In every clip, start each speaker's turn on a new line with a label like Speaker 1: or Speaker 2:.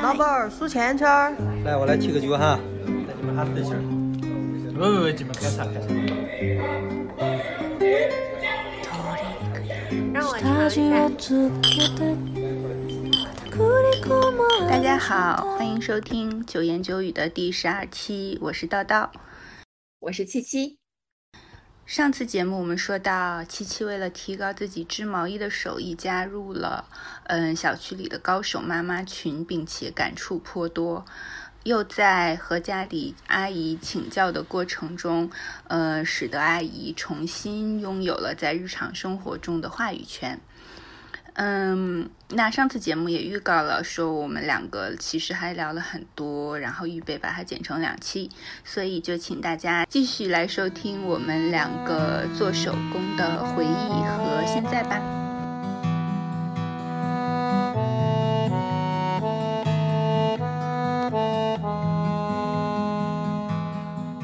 Speaker 1: 老板儿数钱圈儿。
Speaker 2: 来，我来提个酒哈，带你们哈分享。
Speaker 3: 不不不，你们开茶开茶。
Speaker 4: 让我尝一下。
Speaker 5: 大家好，欢迎收听九言九语的第十二期，我是道道，
Speaker 4: 我是七七。
Speaker 5: 上次节目我们说到，七七为了提高自己织毛衣的手艺，加入了嗯小区里的高手妈妈群，并且感触颇多。又在和家里阿姨请教的过程中，呃，使得阿姨重新拥有了在日常生活中的话语权。嗯，那上次节目也预告了，说我们两个其实还聊了很多，然后预备把它剪成两期，所以就请大家继续来收听我们两个做手工的回忆和现在吧。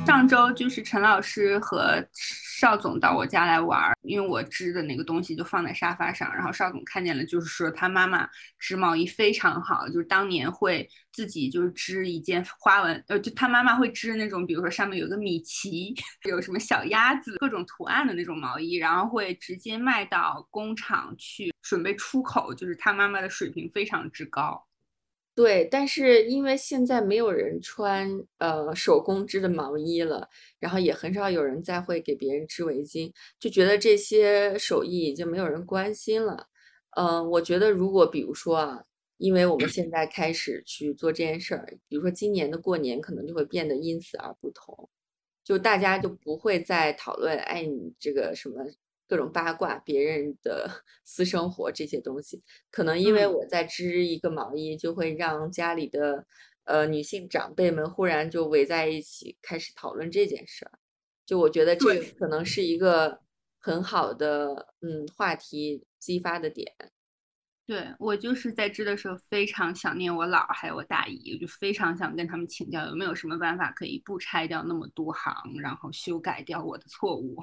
Speaker 5: 上周就是陈老师和邵总到我家来玩，因为我织的那个东西就放在沙发上，然后邵总看见了，就是说他妈妈织毛衣非常好，就是当年会自己就是织一件花纹，呃，就他妈妈会织那种，比如说上面有个米奇，有什么小鸭子，各种图案的那种毛衣，然后会直接卖到工厂去准备出口，就是他妈妈的水平非常之高。
Speaker 4: 对，但是因为现在没有人穿呃手工织的毛衣了，然后也很少有人再会给别人织围巾，就觉得这些手艺已经没有人关心了。嗯，我觉得如果比如说啊，因为我们现在开始去做这件事儿，比如说今年的过年可能就会变得因此而不同，就大家就不会再讨论，哎，你这个什么。各种八卦，别人的 私生活这些东西，可能因为我在织一个毛衣，就会让家里的呃女性长辈们忽然就围在一起开始讨论这件事儿。就我觉得这可能是一个很好的嗯话题激发的点。
Speaker 5: 对我就是在织的时候非常想念我姥还有我大姨，我就非常想跟他们请教有没有什么办法可以不拆掉那么多行，然后修改掉我的错误。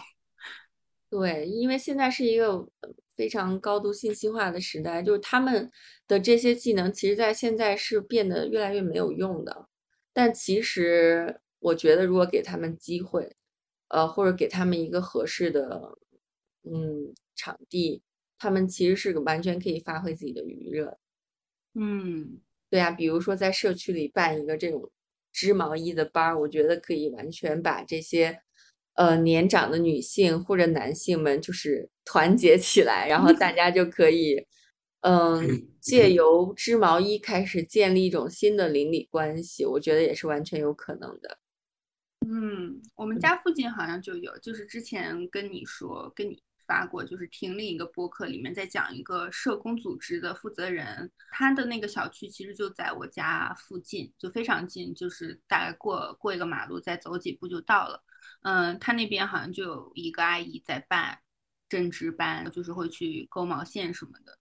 Speaker 4: 对，因为现在是一个非常高度信息化的时代，就是他们的这些技能，其实在现在是变得越来越没有用的。但其实我觉得，如果给他们机会，呃，或者给他们一个合适的嗯场地，他们其实是个完全可以发挥自己的余热。
Speaker 5: 嗯，
Speaker 4: 对呀，比如说在社区里办一个这种织毛衣的班儿，我觉得可以完全把这些。呃，年长的女性或者男性们就是团结起来，然后大 家就可以，嗯，借由织毛衣开始建立一种新的邻里关系，我觉得也是完全有可能的。
Speaker 5: 嗯，我们家附近好像就有，就是之前跟你说，跟你发过，就是听另一个播客里面在讲一个社工组织的负责人，他的那个小区其实就在我家附近，就非常近，就是大概过过一个马路，再走几步就到了。嗯，他那边好像就有一个阿姨在办针织班，就是会去勾毛线什么的。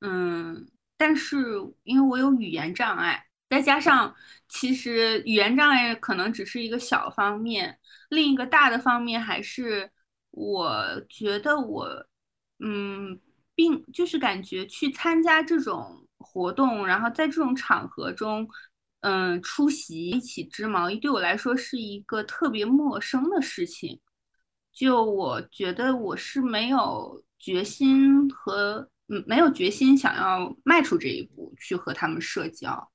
Speaker 5: 嗯，但是因为我有语言障碍，再加上其实语言障碍可能只是一个小方面，另一个大的方面还是我觉得我，嗯，并就是感觉去参加这种活动，然后在这种场合中。嗯，出席一起织毛衣对我来说是一个特别陌生的事情。就我觉得我是没有决心和嗯没有决心想要迈出这一步去和他们社交。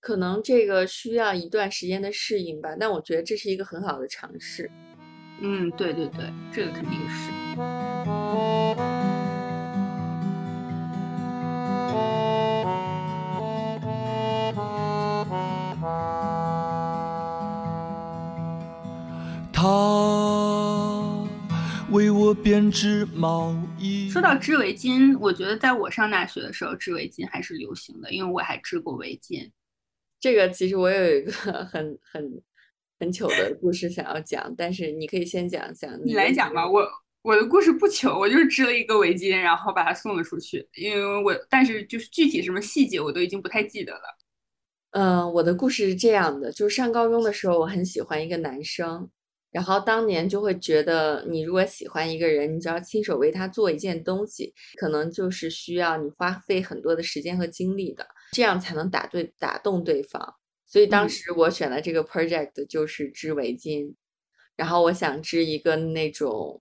Speaker 4: 可能这个需要一段时间的适应吧，但我觉得这是一个很好的尝试。
Speaker 5: 嗯，对对对，这个肯定是。
Speaker 3: 他为我编织毛衣。
Speaker 5: 说到织围巾，我觉得在我上大学的时候，织围巾还是流行的，因为我还织过围巾。
Speaker 4: 这个其实我有一个很 很很糗的故事想要讲，但是你可以先讲讲。
Speaker 5: 你来讲吧，我我的故事不糗，我就是织了一个围巾，然后把它送了出去。因为我但是就是具体什么细节我都已经不太记得了。
Speaker 4: 嗯，我的故事是这样的，就是上高中的时候，我很喜欢一个男生。然后当年就会觉得，你如果喜欢一个人，你只要亲手为他做一件东西，可能就是需要你花费很多的时间和精力的。这样才能打对打动对方。所以当
Speaker 5: 嗯
Speaker 4: 时我选的这个 project 就是织围巾，然后我想织一个那种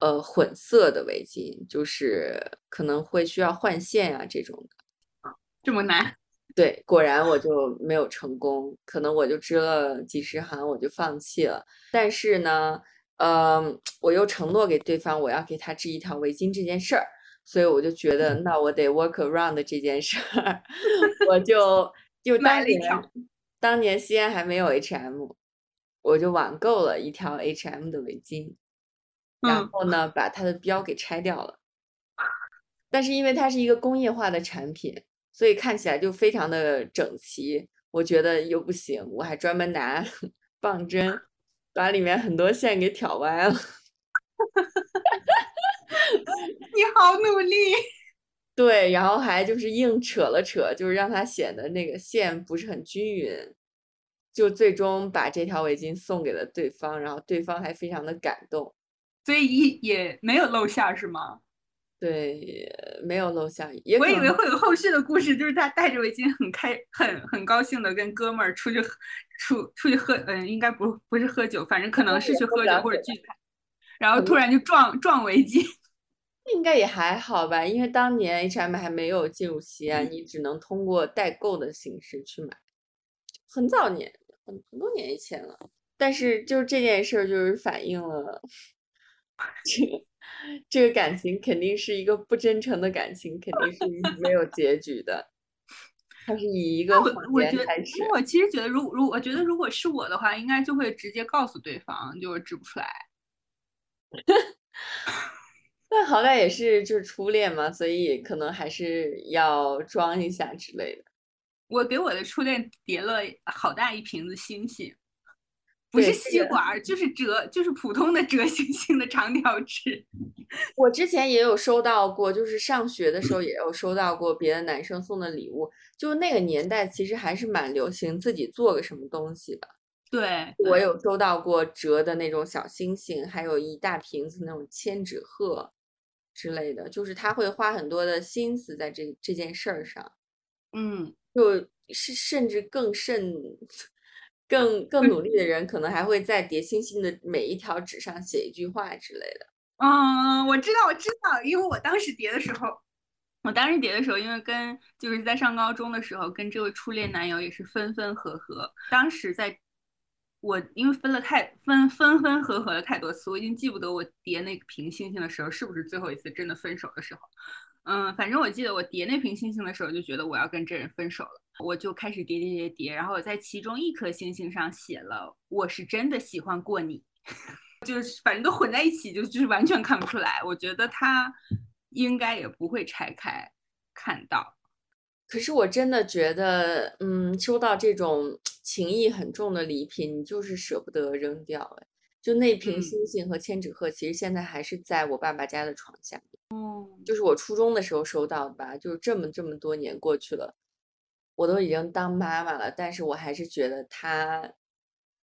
Speaker 4: 呃混色的围巾，就是可能会需要换线啊这种的。
Speaker 5: 这么难？
Speaker 4: 对，果然我就没有成功，可能我就织了几十行，我就放弃了。但是呢，嗯，我又承诺给对方我要给他织一条围巾这件事儿，所以我就觉得那我得 work around 这件事儿，我就就当年
Speaker 5: 买了一条
Speaker 4: 当年西安还没有 H&M，我就网购了一条 H&M 的围巾，然
Speaker 5: 嗯
Speaker 4: 后呢把它的标给拆掉了。但是因为它是一个工业化的产品，所以看起来就非常的整齐。我觉得又不行，我还专门拿 棒针把里面很多线给挑歪了。
Speaker 5: 你好努力。
Speaker 4: 对，然后还就是硬扯了扯，就是让它显得那个线不是很均匀，就最终把这条围巾送给了对方，然后对方还非常的感动。
Speaker 5: 所以一也没有露馅儿是吗？
Speaker 4: 对，没有露馅，也
Speaker 5: 我以为会有后续的故事，就是他戴着围巾很开很很高兴的跟哥们儿出去喝出出去喝，嗯，应该不不是喝酒，反正可能是去喝酒或者聚餐，然后突然就撞撞围巾。
Speaker 4: 应该也还好吧，因为当年 H&M 还没有进入西安，你只能通过代购的形式去买，很早年很很多年以前了。但是就是这件事儿，就是反映了这 个这个感情肯定是一个不真诚的感情，肯定是没有结局的。它是以一个
Speaker 5: 我
Speaker 4: 谎
Speaker 5: 我觉得
Speaker 4: 言开始，，
Speaker 5: 我其实觉得，如如我觉得如果是我的话，应该就会直接告诉对方，就是指不出来。
Speaker 4: 但好歹也是就是初恋嘛，所以可能还是要装一下之类的。
Speaker 5: 我给我的初恋叠了好大一瓶子星星，不是吸管儿，就是折，就是普通的折星星的长条纸。
Speaker 4: 我之前也有收到过，就是上学的时候也有收到过别的男生送的礼物，就那个年代其实还是蛮流行自己做个什么东西的。
Speaker 5: 对，
Speaker 4: 我有收到过折的那种小星星，还有一大瓶子那种千纸鹤之类的，就是他会花很多的心思在这这件事儿上，
Speaker 5: 嗯，
Speaker 4: 就是甚至更甚。更更努力的人，可能还会在叠星星的每一条纸上写一句话之类的。
Speaker 5: 嗯，我知道，我知道，因为我当时叠的时候，我当时叠的时候，因为跟就是在上高中的时候，跟这位初恋男友也是分分合合。当时在我因为分了太分分分合合了太多次，我已经记不得我叠那瓶星星的时候是不是最后一次真的分手的时候。嗯，反正我记得我叠那瓶星星的时候，就觉得我要跟这人分手了，我就开始叠叠叠叠，然后我在其中一颗星星上写了“我是真的喜欢过你”。就是反正都混在一起，就就是完全看不出来。我觉得他应该也不会拆开看到。
Speaker 4: 可是我真的觉得，嗯，收到这种情意很重的礼品，你就是舍不得扔掉。哎，就那瓶
Speaker 5: 嗯
Speaker 4: 星星和千纸鹤，其实现在还是在我爸爸家的床下面，
Speaker 5: 哦，
Speaker 4: 就是我初中的时候收到的吧，就是这么这么多年过去了，我都已经当妈妈了，但是我还是觉得它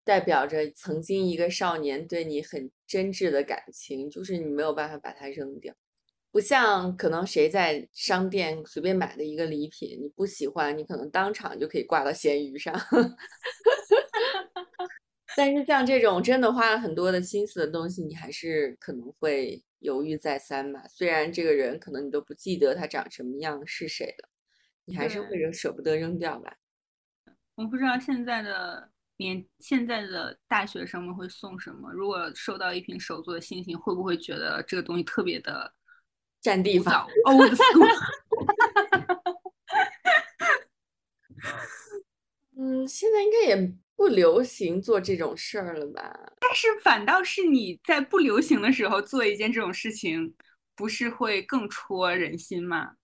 Speaker 4: 代表着曾经一个少年对你很真挚的感情，就是你没有办法把它扔掉。不像可能谁在商店随便买的一个礼品，你不喜欢，你可能当场就可以挂到闲鱼上。但是像这种真的花了很多的心思的东西，你还是可能会犹豫再三吧。虽然这个人可能你都不记得他长什么样是谁了，你还是会
Speaker 5: 对
Speaker 4: 扔舍不得扔掉吧。
Speaker 5: 我不知道现在的年现在的大学生们会送什么。如果收到一瓶手做的星星，会不会觉得这个东西特别的
Speaker 4: 占地方
Speaker 5: 古早？Old school。
Speaker 4: 嗯，现在应该也不流行做这种事儿了吧？
Speaker 5: 但是反倒是你在不流行的时候做一件这种事情，不是会更戳人心吗？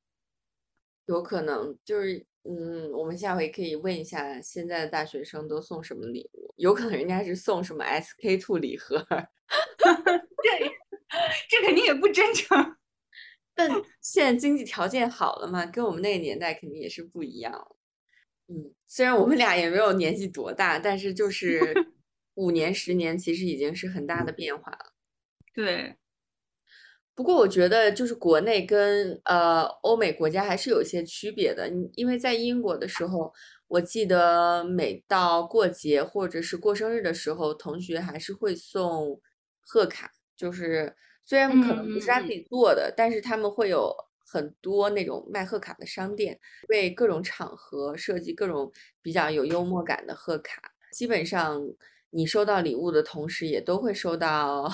Speaker 4: 有可能就是，嗯，我们下回可以问一下现在的大学生都送什么礼物，有可能人家是送什么 SK two 礼盒儿，
Speaker 5: 这这肯定也不真诚。
Speaker 4: 但现在经济条件好了嘛，跟我们那个年代肯定也是不一样了。嗯，虽然我们俩也没有年纪多大，但是就是 五年、十年，其实已经是很大的变化了。
Speaker 5: 对，
Speaker 4: 不过我觉得就是国内跟呃欧美国家还是有一些区别的。你因为在英国的时候，我记得每到过节或者是过生日的时候，同学还是会送贺卡，就是虽然可能不是他自己做的，但是他们会有很多那种卖贺卡的商店，为各种场合设计各种比较有幽默感的贺卡。基本上你收到礼物的同时，也都会收到。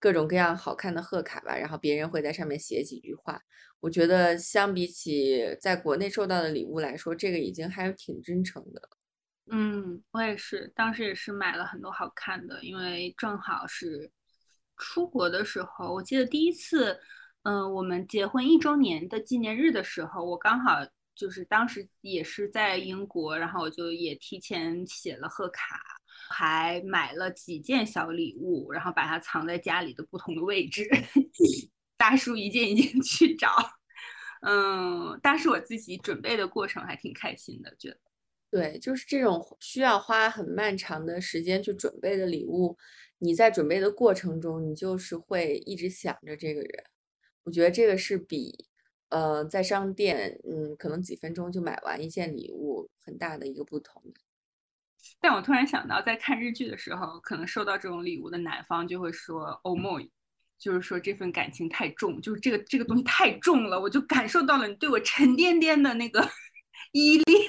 Speaker 4: 各种各样好看的贺卡吧，然后别人会在上面写几句话。我觉得相比起在国内收到的礼物来说，这个已经还挺真诚的。
Speaker 5: 嗯，我也是，当时也是买了很多好看的，因为正好是出国的时候。我记得第一次，嗯，我们结婚一周年的纪念日的时候，我刚好就是当时也是在英国，然后我就也提前写了贺卡。还买了几件小礼物，然后把它藏在家里的不同的位置，大叔一件一件去找。嗯，但是我自己准备的过程还挺开心的，觉得。
Speaker 4: 对，就是这种需要花很漫长的时间去准备的礼物，你在准备的过程中，你就是会一直想着这个人。我觉得这个是比呃在商店，嗯，可能几分钟就买完一件礼物很大的一个不同。
Speaker 5: 但我突然想到，在看日剧的时候，可能收到这种礼物的男方就会说 “oh my”，就是说这份感情太重，就是这个这个东西太重了，我就感受到了你对我沉甸甸的那个 依恋，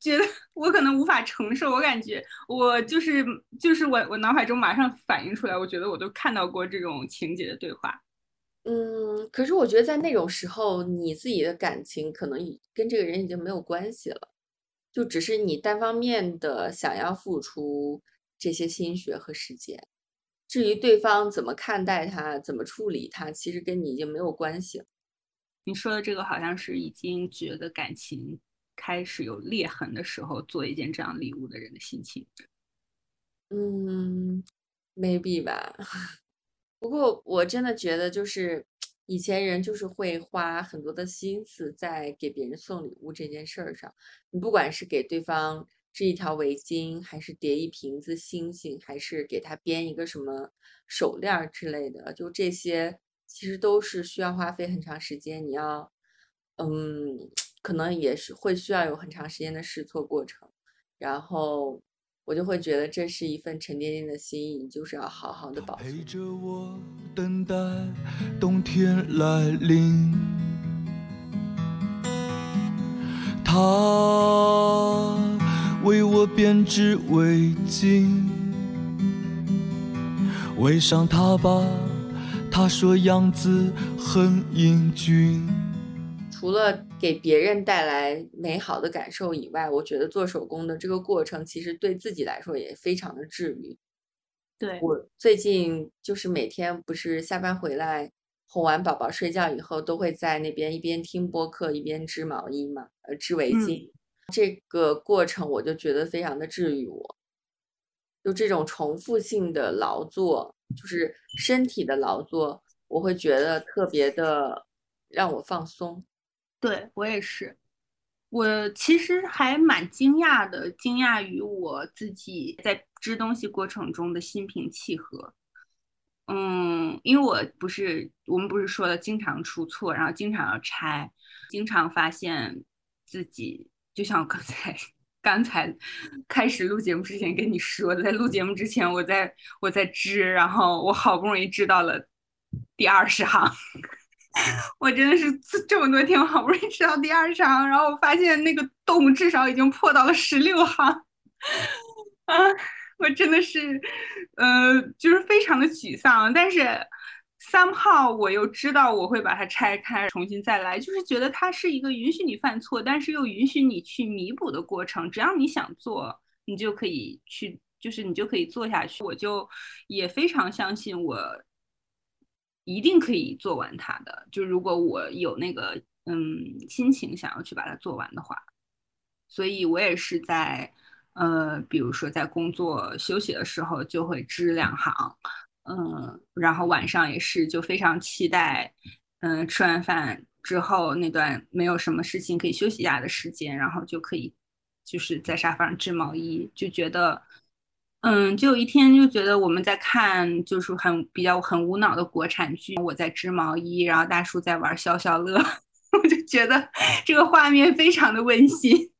Speaker 5: 觉得我可能无法承受。我感觉我就是就是我我脑海中马上反映出来，我觉得我都看到过这种情节的对话。
Speaker 4: 嗯，可是我觉得在那种时候，你自己的感情可能已跟这个人已经没有关系了。就只是你单方面的想要付出这些心血和时间，至于对方怎么看待他、怎么处理他，其实跟你已经没有关系了。
Speaker 5: 你说的这个好像是已经觉得感情开始有裂痕的时候，做一件这样礼物的人的心情。
Speaker 4: 嗯，maybe 吧。不过我真的觉得就是。以前人就是会花很多的心思在给别人送礼物这件事儿上，你不管是给对方织一条围巾，还是叠一瓶子星星，还是给他编一个什么手链之类的，就这些其实都是需要花费很长时间。你要，嗯，可能也是会需要有很长时间的试错过程，然后。我就会觉得这是一份沉甸甸的心意，你就是要好好的保存。
Speaker 3: 陪着我等待冬天来临，他为我编织围巾，围上他吧，他说样子很英俊。
Speaker 4: 除了给别人带来美好的感受以外，我觉得做手工的这个过程其实对自己来说也非常的治愈。
Speaker 5: 对
Speaker 4: 我最近就是每天不是下班回来哄完宝宝睡觉以后，都会在那边一边听播客一边织毛衣嘛，呃，织围巾。这个过程我就觉得非常的治愈我。就这种重复性的劳作，就是身体的劳作，我会觉得特别的让我放松。
Speaker 5: 对我也是，我其实还蛮惊讶的，惊讶于我自己在织东西过程中的心平气和。嗯，因为我不是我们不是说了经常出错，然后经常要拆，经常发现自己就像刚才刚才开始录节目之前跟你说的，在录节目之前我在我在织，然后我好不容易织到了第二十行。我真的是这么多天，我好不容易吃到第二场，然后我发现那个洞至少已经破到了十六行，啊，我真的是，呃，就是非常的沮丧。但是三号我又知道我会把它拆开，重新再来，就是觉得它是一个允许你犯错，但是又允许你去弥补的过程。只要你想做，你就可以去，就是你就可以做下去。我就也非常相信我。一定可以做完它的，就如果我有那个嗯心情想要去把它做完的话，所以我也是在呃，比如说在工作休息的时候就会织两行，嗯，然后晚上也是就非常期待，嗯，吃完饭之后那段没有什么事情可以休息一下的时间，然后就可以就是在沙发上织毛衣，就觉得嗯，就有一天就觉得我们在看就是很比较很无脑的国产剧，我在织毛衣，然后大叔在玩消消乐，我就觉得这个画面非常的温馨。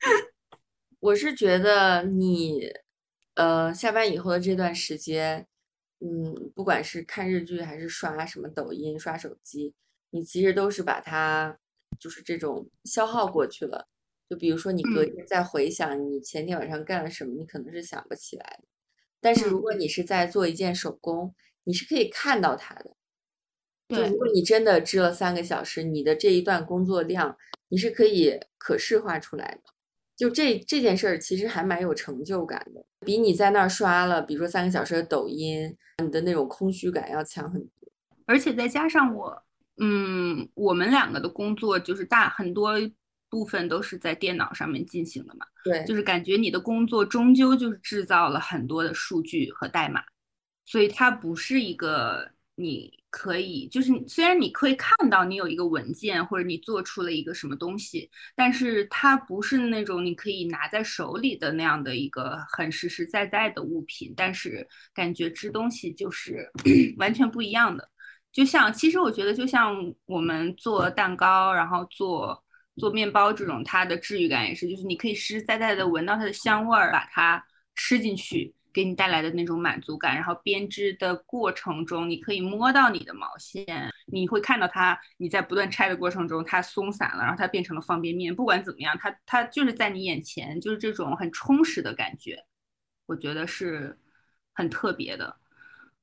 Speaker 4: 我是觉得你，呃，下班以后的这段时间，嗯，不管是看日剧还是刷什么抖音、刷手机，你其实都是把它就是这种消耗过去了。就比如说，你隔天再回想你前天晚上干了什么，你可能是想不起来的。但是如果你是在做一件手工，你是可以看到它的。就如果你真的织了三个小时，你的这一段工作量，你是可以可视化出来的。就这这件事儿，其实还蛮有成就感的，比你在那儿刷了，比如说三个小时的抖音，你的那种空虚感要强很多。
Speaker 5: 而且再加上我，嗯，我们两个的工作就是大很多。部分都是在电脑上面进行的嘛，
Speaker 4: 对，
Speaker 5: 就是感觉你的工作终究就是制造了很多的数据和代码，所以它不是一个你可以，就是虽然你可以看到你有一个文件或者你做出了一个什么东西，但是它不是那种你可以拿在手里的那样的一个很实实在在的物品，但是感觉织东西就是 完全不一样的，就像其实我觉得就像我们做蛋糕，然后做。做面包这种，它的治愈感也是，就是你可以实实在在的闻到它的香味儿，把它吃进去，给你带来的那种满足感。然后编织的过程中，你可以摸到你的毛线，你会看到它，你在不断拆的过程中，它松散了，然后它变成了方便面。不管怎么样，它它就是在你眼前，就是这种很充实的感觉，我觉得是很特别的。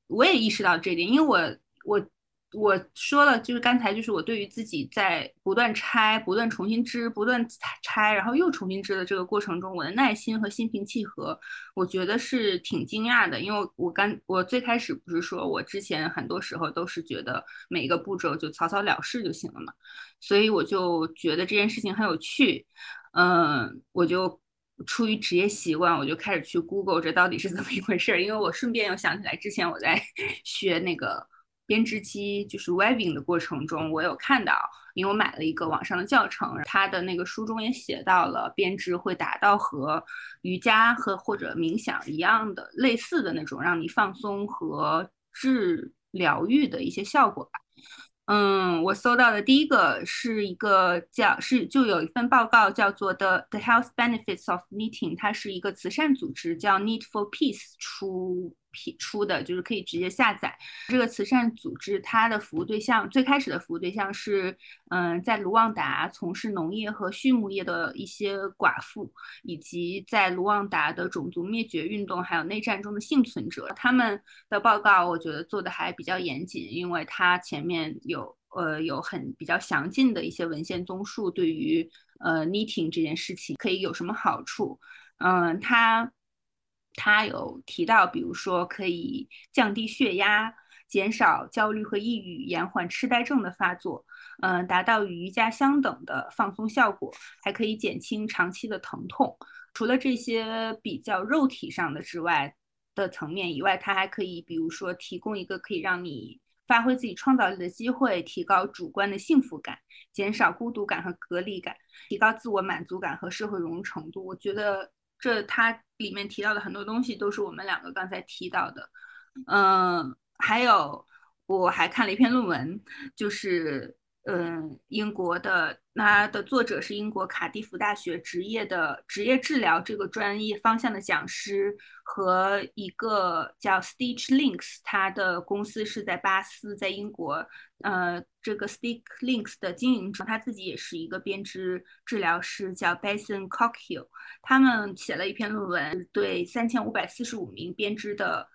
Speaker 5: 我也意识到这点，因为我我。我说了，就是刚才就是我对于自己在不断拆、不断重新织、不断拆，然后又重新织的这个过程中，我的耐心和心平气和，我觉得是挺惊讶的。因为我刚我最开始不是说我之前很多时候都是觉得每一个步骤就草草了事就行了嘛，所以我就觉得这件事情很有趣。嗯，我就出于职业习惯，我就开始去 Google 这到底是怎么一回事儿，因为我顺便又想起来之前我在 学那个。编织机就是 weaving 的过程中，我有看到，因为我买了一个网上的教程，它的那个书中也写到了编织会达到和瑜伽和或者冥想一样的类似的那种让你放松和治疗愈的一些效果吧。嗯，我搜到的第一个是一个叫是就有一份报告叫做 The The Health Benefits of Knitting，它是一个慈善组织叫 Need for Peace 出。出的就是可以直接下载。这个慈善组织它的服务对象最开始的服务对象是，嗯，在卢旺达从事农业和畜牧业的一些寡妇，以及在卢旺达的种族灭绝运动还有内战中的幸存者。他们的报告我觉得做的还比较严谨，因为它前面有呃有很比较详尽的一些文献综述，对于呃 knitting 这件事情可以有什么好处。嗯，它。他有提到，比如说可以降低血压、减少焦虑和抑郁、延缓痴呆症的发作，嗯，达到与瑜伽相等的放松效果，还可以减轻长期的疼痛。除了这些比较肉体上的之外的层面以外，它还可以，比如说提供一个可以让你发挥自己创造力的机会，提高主观的幸福感，减少孤独感和隔离感，提高自我满足感和社会融入程度。我觉得。这它里面提到的很多东西都是我们两个刚才提到的，嗯，还有我还看了一篇论文，就是。嗯，英国的那的作者是英国卡迪夫大学职业的职业治疗这个专业方向的讲师，和一个叫 Stitch Links，他的公司是在巴斯，在英国。呃，这个 Stitch Links 的经营者他自己也是一个编织治疗师，叫 Bason Cockhill。他们写了一篇论文，对三千五百四十五名编织的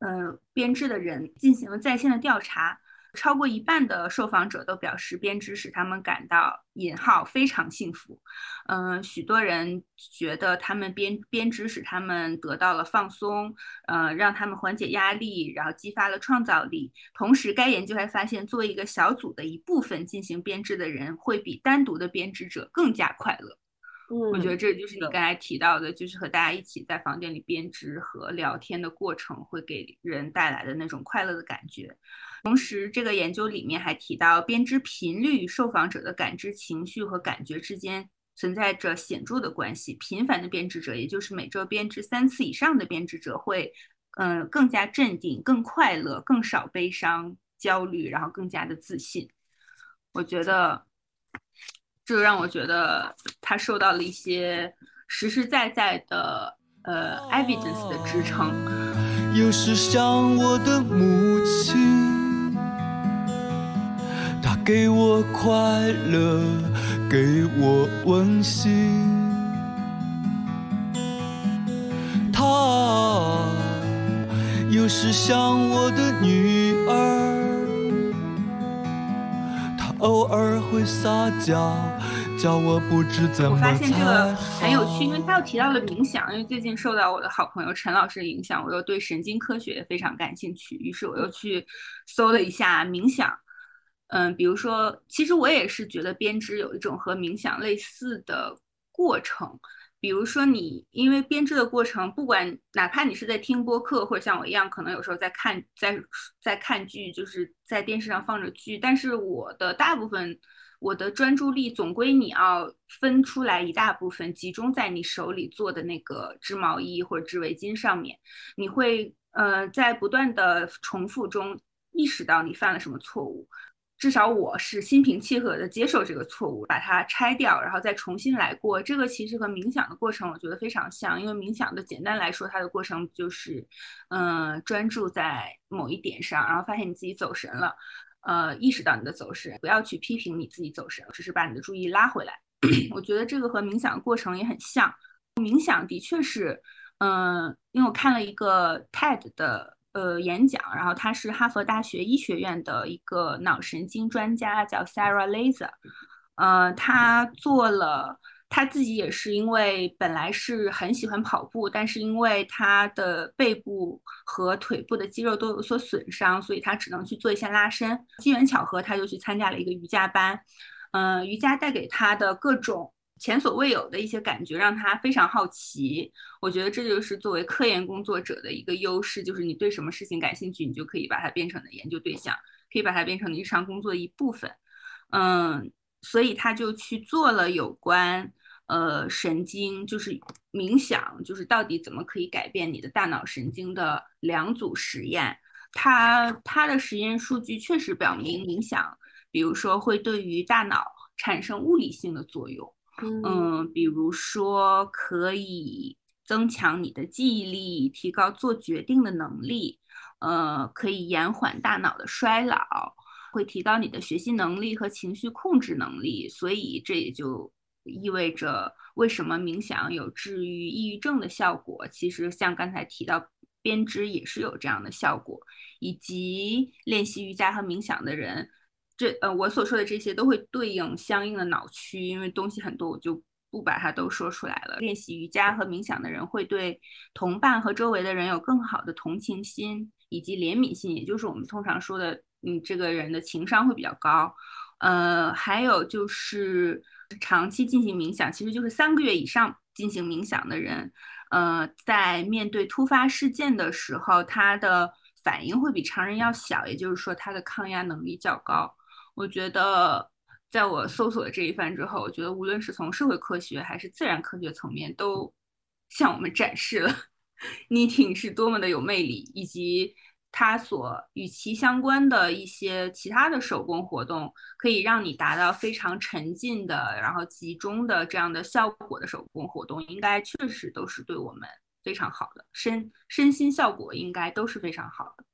Speaker 5: 呃编织的人进行了在线的调查。超过一半的受访者都表示编织使他们感到“引号非常幸福”。嗯，许多人觉得他们编编织使他们得到了放松，呃，让他们缓解压力，然后激发了创造力。同时，该研究还发现，作为一个小组的一部分进行编织的人，会比单独的编织者更加快乐。我觉得这就是你刚才提到的，就是和大家一起在房间里编织和聊天的过程，会给人带来的那种快乐的感觉。同时，这个研究里面还提到，编织频率与受访者的感知情绪和感觉之间存在着显著的关系。频繁的编织者，也就是每周编织三次以上的编织者，会嗯更加镇定、更快乐、更少悲伤、焦虑，然后更加的自信。我觉得，这让我觉得他受到了一些实实在在的呃 evidence 的支撑。
Speaker 3: 有时像我的母亲，她给我快乐，给我温馨。她有时像我的女儿。她偶尔会撒娇，叫我不知怎么
Speaker 5: 我发现这个很有趣，因为他又提到了冥想。因为最近受到我的好朋友陈老师的影响，我又对神经科学非常感兴趣，于是我又去搜了一下冥想。嗯，比如说，其实我也是觉得编织有一种和冥想类似的过程。比如说，你因为编织的过程，不管哪怕你是在听播客，或者像我一样，可能有时候在看，在在看剧，就是在电视上放着剧，但是我的大部分，我的专注力总归你要分出来一大部分，集中在你手里做的那个织毛衣或者织围巾上面，你会呃在不断的重复中意识到你犯了什么错误。至少我是心平气和的接受这个错误，把它拆掉，然后再重新来过。这个其实和冥想的过程我觉得非常像，因为冥想的简单来说，它的过程就是，嗯，专注在某一点上，然后发现你自己走神了，呃，意识到你的走神，不要去批评你自己走神，只是把你的注意拉回来。我觉得这个和冥想过程也很像。冥想的确是，嗯，因为我看了一个 TED 的。呃，演讲，然后他是哈佛大学医学院的一个脑神经专家，叫 Sarah Laser。呃，他做了，他自己也是因为本来是很喜欢跑步，但是因为他的背部和腿部的肌肉都有所损伤，所以他只能去做一些拉伸。机缘巧合，他就去参加了一个瑜伽班。嗯，瑜伽带给他的各种。前所未有的一些感觉让他非常好奇，我觉得这就是作为科研工作者的一个优势，就是你对什么事情感兴趣，你就可以把它变成你的研究对象，可以把它变成你日常工作的一部分。嗯，所以他就去做了有关呃神经，就是冥想，就是到底怎么可以改变你的大脑神经的两组实验。它它的实验数据确实表明，冥想，比如说会对于大脑产生物理性的作用。嗯，比如说可以增强你的记忆力，提高做决定的能力，呃，可以延缓大脑的衰老，会提高你的学习能力和情绪控制能力。所以这也就意味着为什么冥想有治愈抑郁症的效果。其实像刚才提到编织也是有这样的效果，以及练习瑜伽和冥想的人。这呃，我所说的这些都会对应相应的脑区，因为东西很多，我就不把它都说出来了。练习瑜伽和冥想的人会对同伴和周围的人有更好的同情心以及怜悯心，也就是我们通常说的，嗯，这个人的情商会比较高。呃，还有就是长期进行冥想，其实就是三个月以上进行冥想的人，呃，在面对突发事件的时候，他的反应会比常人要小，也就是说，他的抗压能力较高。我觉得，在我搜索这一番之后，我觉得无论是从社会科学还是自然科学层面，都向我们展示了 n i t 是多么的有魅力，以及它所与其相关的一些其他的手工活动，可以让你达到非常沉浸的、然后集中的这样的效果的手工活动，应该确实都是对我们非常好的身身心效果，应该都是非常好的。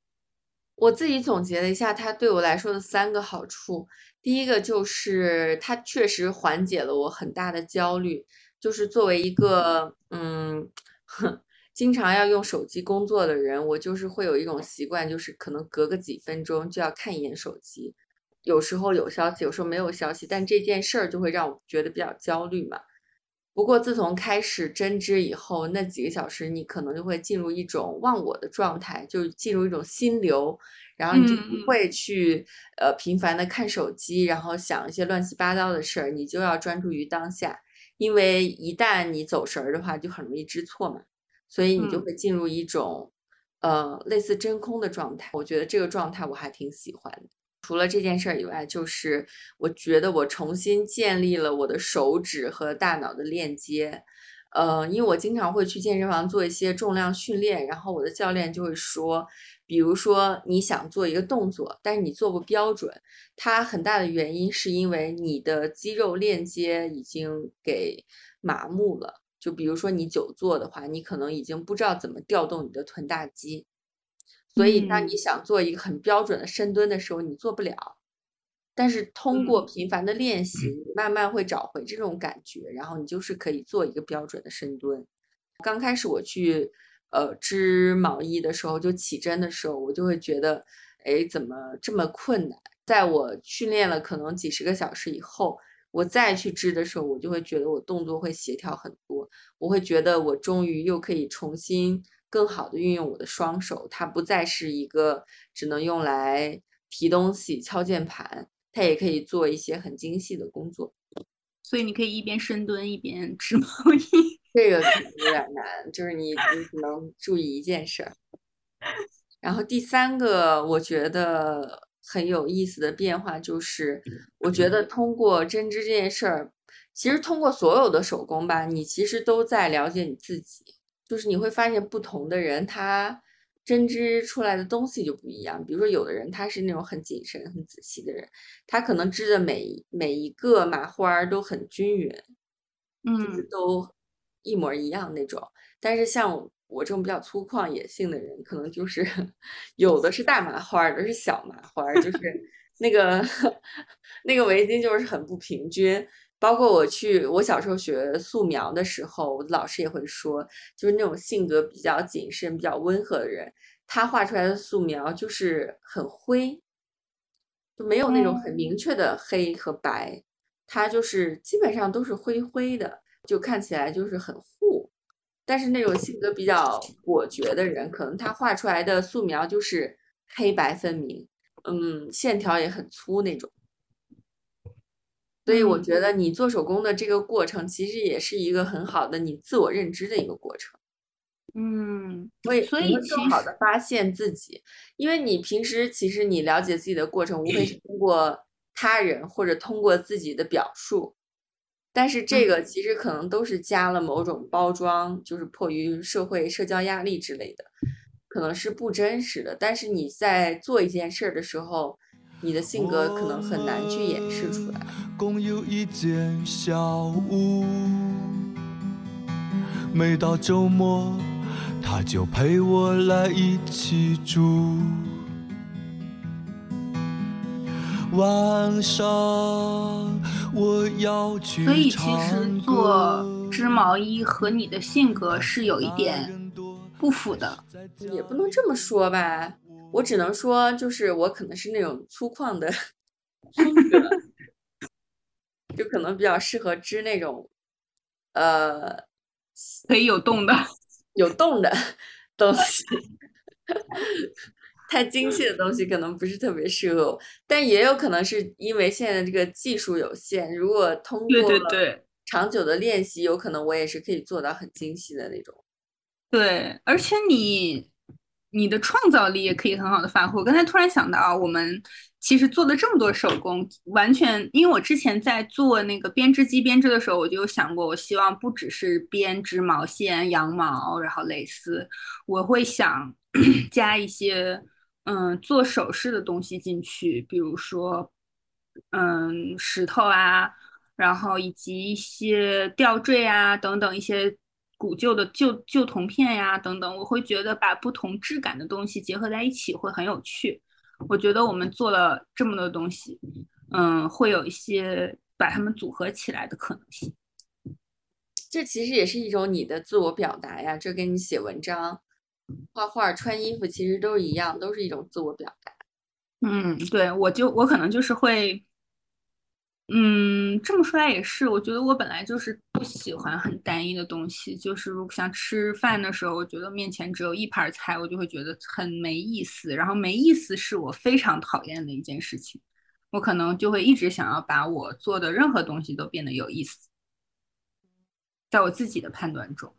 Speaker 4: 我自己总结了一下，它对我来说的三个好处。第一个就是它确实缓解了我很大的焦虑。就是作为一个嗯，哼 经常要用手机工作的人，我就是会有一种习惯，就是可能隔个几分钟就要看一眼手机。有时候有消息，有时候没有消息，但这件事儿就会让我觉得比较焦虑嘛。不过自从开始针织以后，那几个小时你可能就会进入一种忘我的状态，就进入一种心流，然后你就不会去呃频繁的看手机，然后想一些乱七八糟的事儿，你就要专注于当下，因为一旦你走神儿的话，就很容易知错嘛，所以你就会进入一种呃类似真空的状态。我觉得这个状态我还挺喜欢的。除了这件事儿以外，就是我觉得我重新建立了我的手指和大脑的链接。呃，因为我经常会去健身房做一些重量训练，然后我的教练就会说，比如说你想做一个动作，但是你做不标准，它很大的原因是因为你的肌肉链接已经给麻木了。就比如说你久坐的话，你可能已经不知道怎么调动你的臀大肌，所以当你想做一个很标准的深蹲的时候，你做不了。但是通过频繁的练习，你慢慢会找回这种感觉，然后你就是可以做一个标准的深蹲。刚开始我去呃织毛衣的时候，就起针的时候，我就会觉得，哎，怎么这么困难？在我训练了可能几十个小时以后，我再去织的时候，我就会觉得我动作会协调很多，我会觉得我终于又可以重新更好的运用我的双手，它不再是一个只能用来提东西、敲键盘。它也可以做一些很精细的工作，
Speaker 5: 所以你可以一边深蹲一边织毛衣。
Speaker 4: 这个有点难，就是你你只能注意一件事儿。然后第三个我觉得很有意思的变化就是，我觉得通过针织这件事儿，其实通过所有的手工吧，你其实都在了解你自己，就是你会发现不同的人他。针织出来的东西就不一样，比如说有的人他是那种很谨慎、很仔细的人，他可能织的每每一个麻花都很均匀，
Speaker 5: 嗯，
Speaker 4: 都一模一样那种。但是像我这种比较粗犷野性的人，可能就是 有的是大麻花，有的是小麻花，就是 那个那个围巾就是很不平均。包括我去，我小时候学素描的时候，我的老师也会说，就是那种性格比较谨慎、比较温和的人，他画出来的素描就是很灰，就没有那种很明确的黑和白，他就是基本上都是灰灰的，就看起来就是很糊。但是那种性格比较果决的人，可能他画出来的素描就是黑白分明，嗯，线条也很粗那种。所以我觉得你做手工的这个过程，其实也是一个很好的你自我认知的一个过程。
Speaker 5: 嗯，
Speaker 4: 所以
Speaker 5: 所以
Speaker 4: 更好的发现自己，因为你平时其实你了解自己的过程，无非是通过他人或者通过自己的表述，但是这个其实可能都是加了某种包装，就是迫于社会社交压力之类的，可能是不真实的。但是你在做一件事儿的时候。你的性格可能很难去掩饰出来。
Speaker 3: 共有一间小屋，每到周末，他就陪我来一起住。晚上我要去
Speaker 5: 所以其实做织毛衣和你的性格是有一点不符的，
Speaker 4: 也不能这么说吧。我只能说，就是我可能是那种粗犷的风格，就可能比较适合织那种，呃，
Speaker 5: 可以有洞的、
Speaker 4: 有洞的东西。太精细的东西可能不是特别适合我，但也有可能是因为现在这个技术有限。如果通过
Speaker 5: 对对对
Speaker 4: 长久的练习，有可能我也是可以做到很精细的那种。
Speaker 5: 对，而且你。你的创造力也可以很好的发挥。我刚才突然想到，我们其实做了这么多手工，完全因为我之前在做那个编织机编织的时候，我就有想过，我希望不只是编织毛线、羊毛，然后蕾丝，我会想 加一些嗯做首饰的东西进去，比如说嗯石头啊，然后以及一些吊坠啊等等一些。古旧的旧旧铜片呀，等等，我会觉得把不同质感的东西结合在一起会很有趣。我觉得我们做了这么多东西，嗯，会有一些把它们组合起来的可能性。
Speaker 4: 这其实也是一种你的自我表达呀，这跟你写文章、画画、穿衣服其实都是一样，都是一种自我表达。
Speaker 5: 嗯，对，我就我可能就是会。嗯，这么说来也是，我觉得我本来就是不喜欢很单一的东西，就是如果像吃饭的时候，我觉得面前只有一盘菜，我就会觉得很没意思。然后没意思是我非常讨厌的一件事情，我可能就会一直想要把我做的任何东西都变得有意思，在我自己的判断中。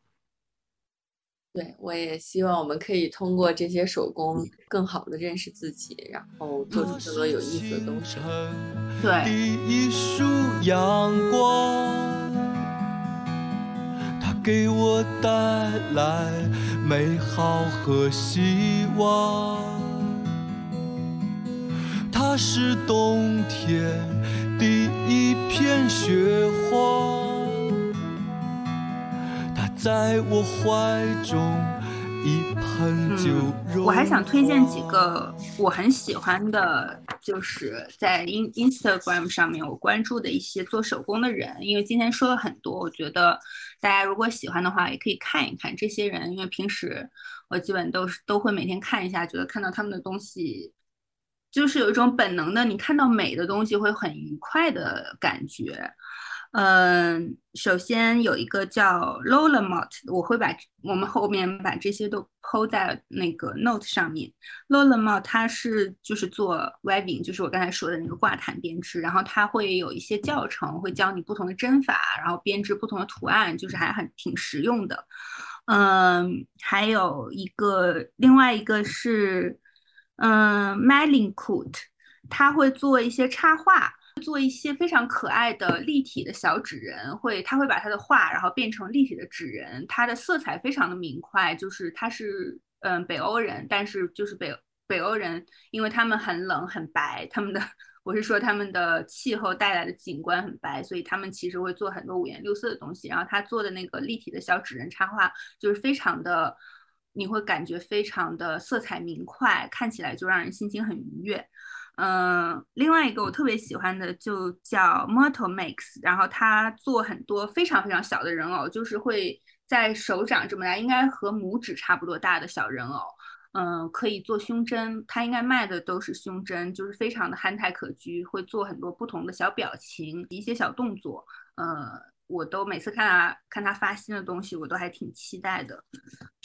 Speaker 4: 对，我也希望我们可以通过这些手工，更好的认识自己，然后做出更多有意思的东西。
Speaker 5: 对，
Speaker 3: 第一束阳光，它给我带来美好和希望。它是冬天第一片雪花。在我怀中一盆酒
Speaker 5: 嗯。我还想推荐几个我很喜欢的，就是在 in Instagram 上面我关注的一些做手工的人。因为今天说了很多，我觉得大家如果喜欢的话，也可以看一看这些人。因为平时我基本都是都会每天看一下，觉得看到他们的东西，就是有一种本能的，你看到美的东西会很愉快的感觉。嗯，首先有一个叫 Lola Mott，我会把我们后面把这些都抛在那个 Note 上面。Lola Mott 它是就是做 weaving，就是我刚才说的那个挂毯编织，然后它会有一些教程，会教你不同的针法，然后编织不同的图案，就是还很挺实用的。嗯，还有一个另外一个是嗯 Malin Coot，他会做一些插画。做一些非常可爱的立体的小纸人，会他会把他的画然后变成立体的纸人，它的色彩非常的明快，就是他是嗯北欧人，但是就是北北欧人，因为他们很冷很白，他们的 我是说他们的气候带来的景观很白，所以他们其实会做很多五颜六色的东西，然后他做的那个立体的小纸人插画就是非常的，你会感觉非常的色彩明快，看起来就让人心情很愉悦。嗯，另外一个我特别喜欢的就叫 Mortal Max，然后他做很多非常非常小的人偶，就是会在手掌这么大，应该和拇指差不多大的小人偶。嗯，可以做胸针，他应该卖的都是胸针，就是非常的憨态可掬，会做很多不同的小表情，一些小动作。呃。我都每次看他看他发新的东西，我都还挺期待的。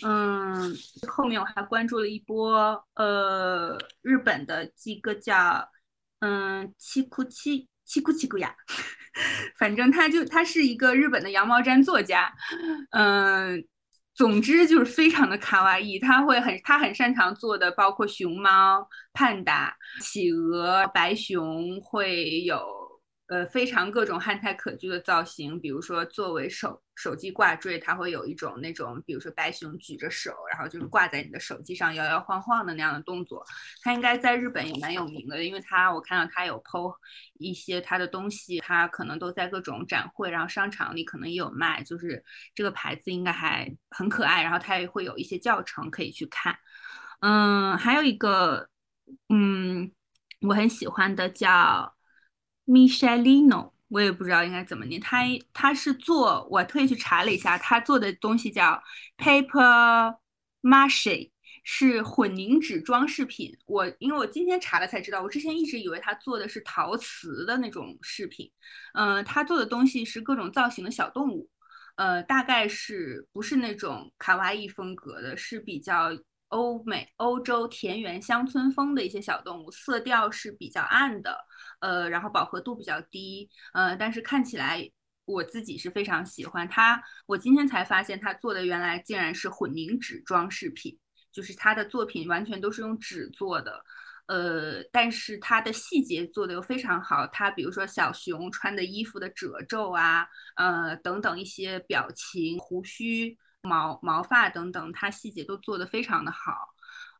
Speaker 5: 嗯，后面我还关注了一波呃日本的几个叫嗯七库七七库七库呀，反正他就他是一个日本的羊毛毡作家。嗯，总之就是非常的卡哇伊，他会很他很擅长做的包括熊猫、胖达、企鹅、白熊会有。呃，非常各种憨态可掬的造型，比如说作为手手机挂坠，它会有一种那种，比如说白熊举着手，然后就是挂在你的手机上摇摇晃晃的那样的动作。它应该在日本也蛮有名的，因为它我看到它有 PO 一些它的东西，它可能都在各种展会，然后商场里可能也有卖，就是这个牌子应该还很可爱。然后它也会有一些教程可以去看。嗯，还有一个，嗯，我很喜欢的叫。Michelino，我也不知道应该怎么念。他他是做，我特意去查了一下，他做的东西叫 Paper Mache，是混凝纸装饰品。我因为我今天查了才知道，我之前一直以为他做的是陶瓷的那种饰品。嗯，他做的东西是各种造型的小动物，呃，大概是不是那种卡哇伊风格的，是比较欧美、欧洲田园乡村风的一些小动物，色调是比较暗的。呃，然后饱和度比较低，呃，但是看起来我自己是非常喜欢它。我今天才发现他做的原来竟然是混凝纸装饰品，就是他的作品完全都是用纸做的，呃，但是它的细节做的又非常好。它比如说小熊穿的衣服的褶皱啊，呃，等等一些表情、胡须、毛毛发等等，它细节都做的非常的好。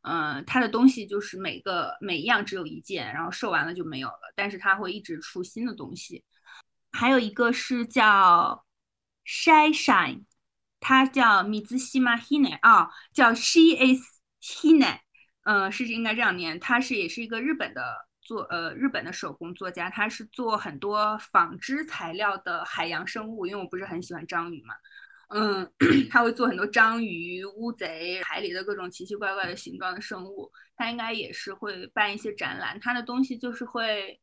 Speaker 5: 嗯，他的东西就是每个每一样只有一件，然后售完了就没有了。但是他会一直出新的东西。还有一个是叫 Shy Shine，他叫米兹西马 Hine 啊，叫 She is Hine，嗯，是应该这样念。他是也是一个日本的做呃日本的手工作家，他是做很多纺织材料的海洋生物，因为我不是很喜欢章鱼嘛。嗯，他会做很多章鱼、乌贼、海里的各种奇奇怪怪的形状的生物。他应该也是会办一些展览。他的东西就是会，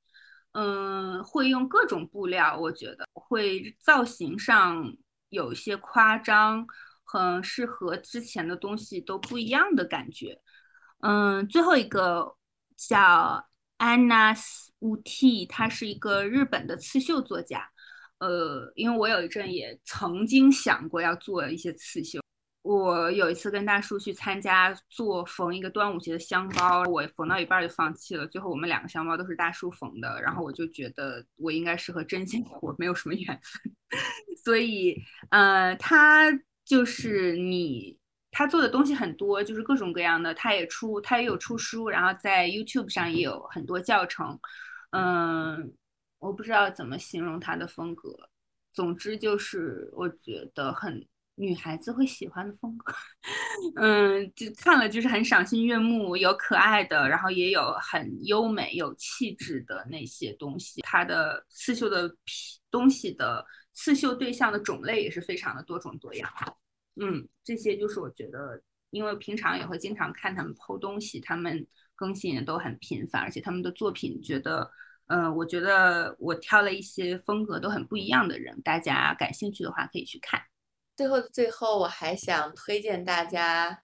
Speaker 5: 嗯，会用各种布料，我觉得会造型上有一些夸张，很适合之前的东西都不一样的感觉。嗯，最后一个叫 Anna Uti，他是一个日本的刺绣作家。呃，因为我有一阵也曾经想过要做一些刺绣，我有一次跟大叔去参加做缝一个端午节的香包，我缝到一半就放弃了。最后我们两个香包都是大叔缝的，然后我就觉得我应该是和针线活没有什么缘分，所以呃，他就是你，他做的东西很多，就是各种各样的，他也出，他也有出书，然后在 YouTube 上也有很多教程，嗯，我不知道怎么形容他的风格，总之就是我觉得很。女孩子会喜欢的风格，嗯，就看了就是很赏心悦目，有可爱的，然后也有很优美、有气质的那些东西。他的刺绣的东西的刺绣对象的种类也是非常的多种多样。嗯，这些就是我觉得，因为平常也会经常看他们剖东西，他们更新也都很频繁，而且他们的作品，觉得，嗯，我觉得我挑了一些风格都很不一样的人，大家感兴趣的话可以去看。
Speaker 4: 最后的最后，我还想推荐大家，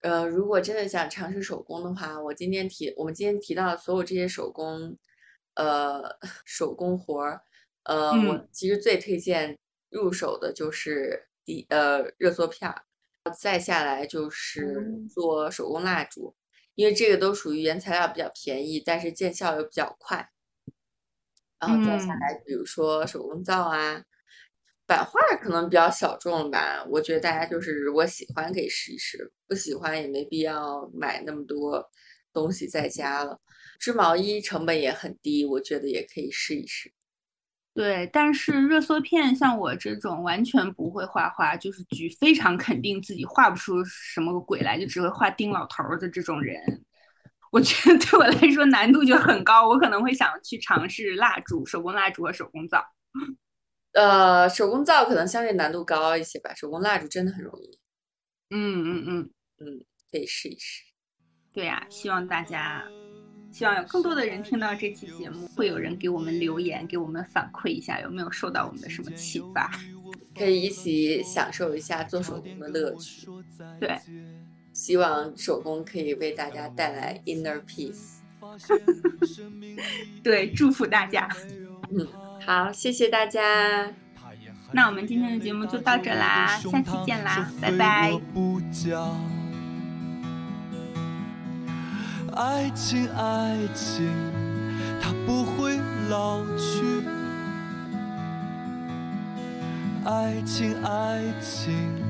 Speaker 4: 呃，如果真的想尝试手工的话，我今天提我们今天提到的所有这些手工，呃，手工活儿，呃，我其实最推荐入手的就是第呃热缩片儿，再下来就是做手工蜡烛，因为这个都属于原材料比较便宜，但是见效又比较快，然后再下来，比如说手工皂啊。版画可能比较小众吧，我觉得大家就是如果喜欢可以试一试，不喜欢也没必要买那么多东西在家了。织毛衣成本也很低，我觉得也可以试一试。
Speaker 5: 对，但是热缩片像我这种完全不会画画，就是举非常肯定自己画不出什么鬼来，就只会画丁老头的这种人，我觉得对我来说难度就很高，我可能会想去尝试蜡烛、手工蜡烛和手工皂。
Speaker 4: 呃，手工皂可能相对难度高一些吧，手工蜡烛真的很容易。
Speaker 5: 嗯嗯嗯
Speaker 4: 嗯，可以试一试。
Speaker 5: 对呀，希望大家，希望有更多的人听到这期节目，会有人给我们留言，给我们反馈一下有没有受到我们的什么启发，
Speaker 4: 可以一起享受一下做手工的乐趣。
Speaker 5: 对，
Speaker 4: 希望手工可以为大家带来 inner peace。
Speaker 5: 对，祝福大家。
Speaker 4: 嗯。好，谢谢大家。
Speaker 5: 那我们今天的节目就到这啦，下期见啦，拜拜。
Speaker 3: 爱情，爱情，它不会老去。爱情，爱情，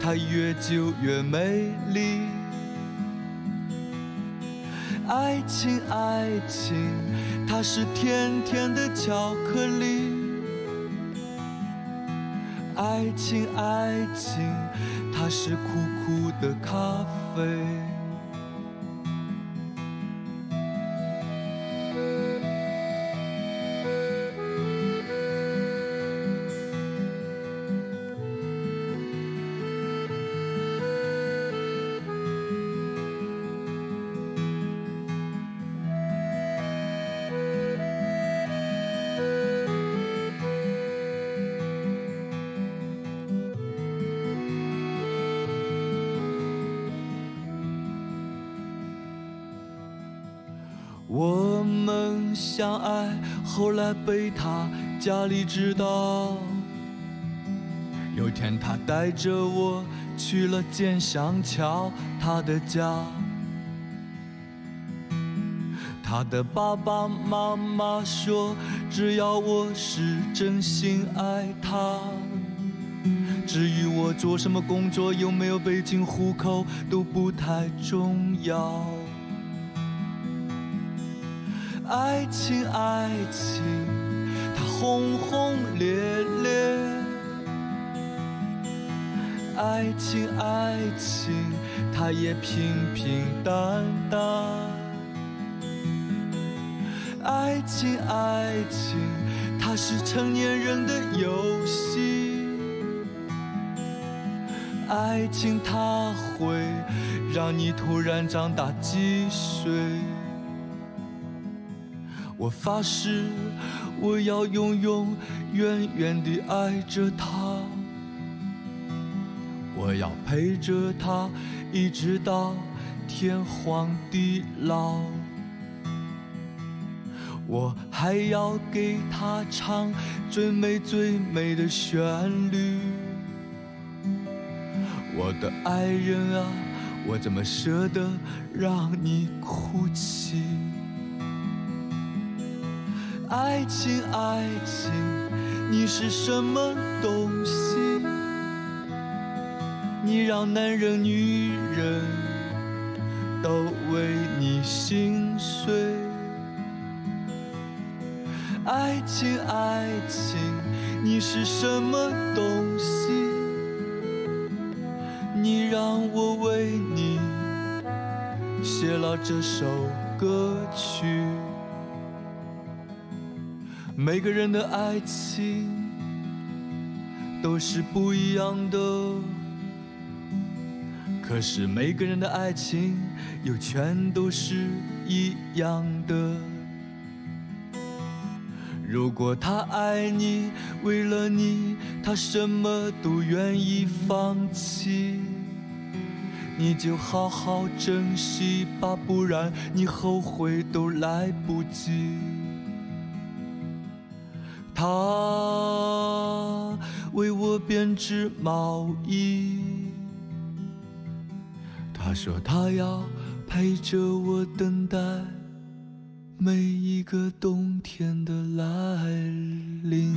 Speaker 3: 它越久越美丽。爱情，爱情。它是甜甜的巧克力，爱情爱情，它是苦苦的咖啡。被他家里知道。有天他带着我去了建祥桥，他的家。他的爸爸妈妈说，只要我是真心爱他，至于我做什么工作，有没有北京户口，都不太重要。爱情，爱情，它轰轰烈烈；爱情，爱情，它也平平淡淡。爱情，爱情，它是成年人的游戏。爱情，它会让你突然长大几岁。我发誓，我要永永远远地爱着她，我要陪着她，一直到天荒地老。我还要给她唱最美最美的旋律，我的爱人啊，我怎么舍得让你哭泣？爱情，爱情，你是什么东西？你让男人、女人都为你心碎。爱情，爱情，你是什么东西？你让我为你写了这首歌曲。每个人的爱情都是不一样的，可是每个人的爱情又全都是一样的。如果他爱你，为了你，他什么都愿意放弃，你就好好珍惜吧，不然你后悔都来不及。他为我编织毛衣，他说他要陪着我等待每一个冬天的来临。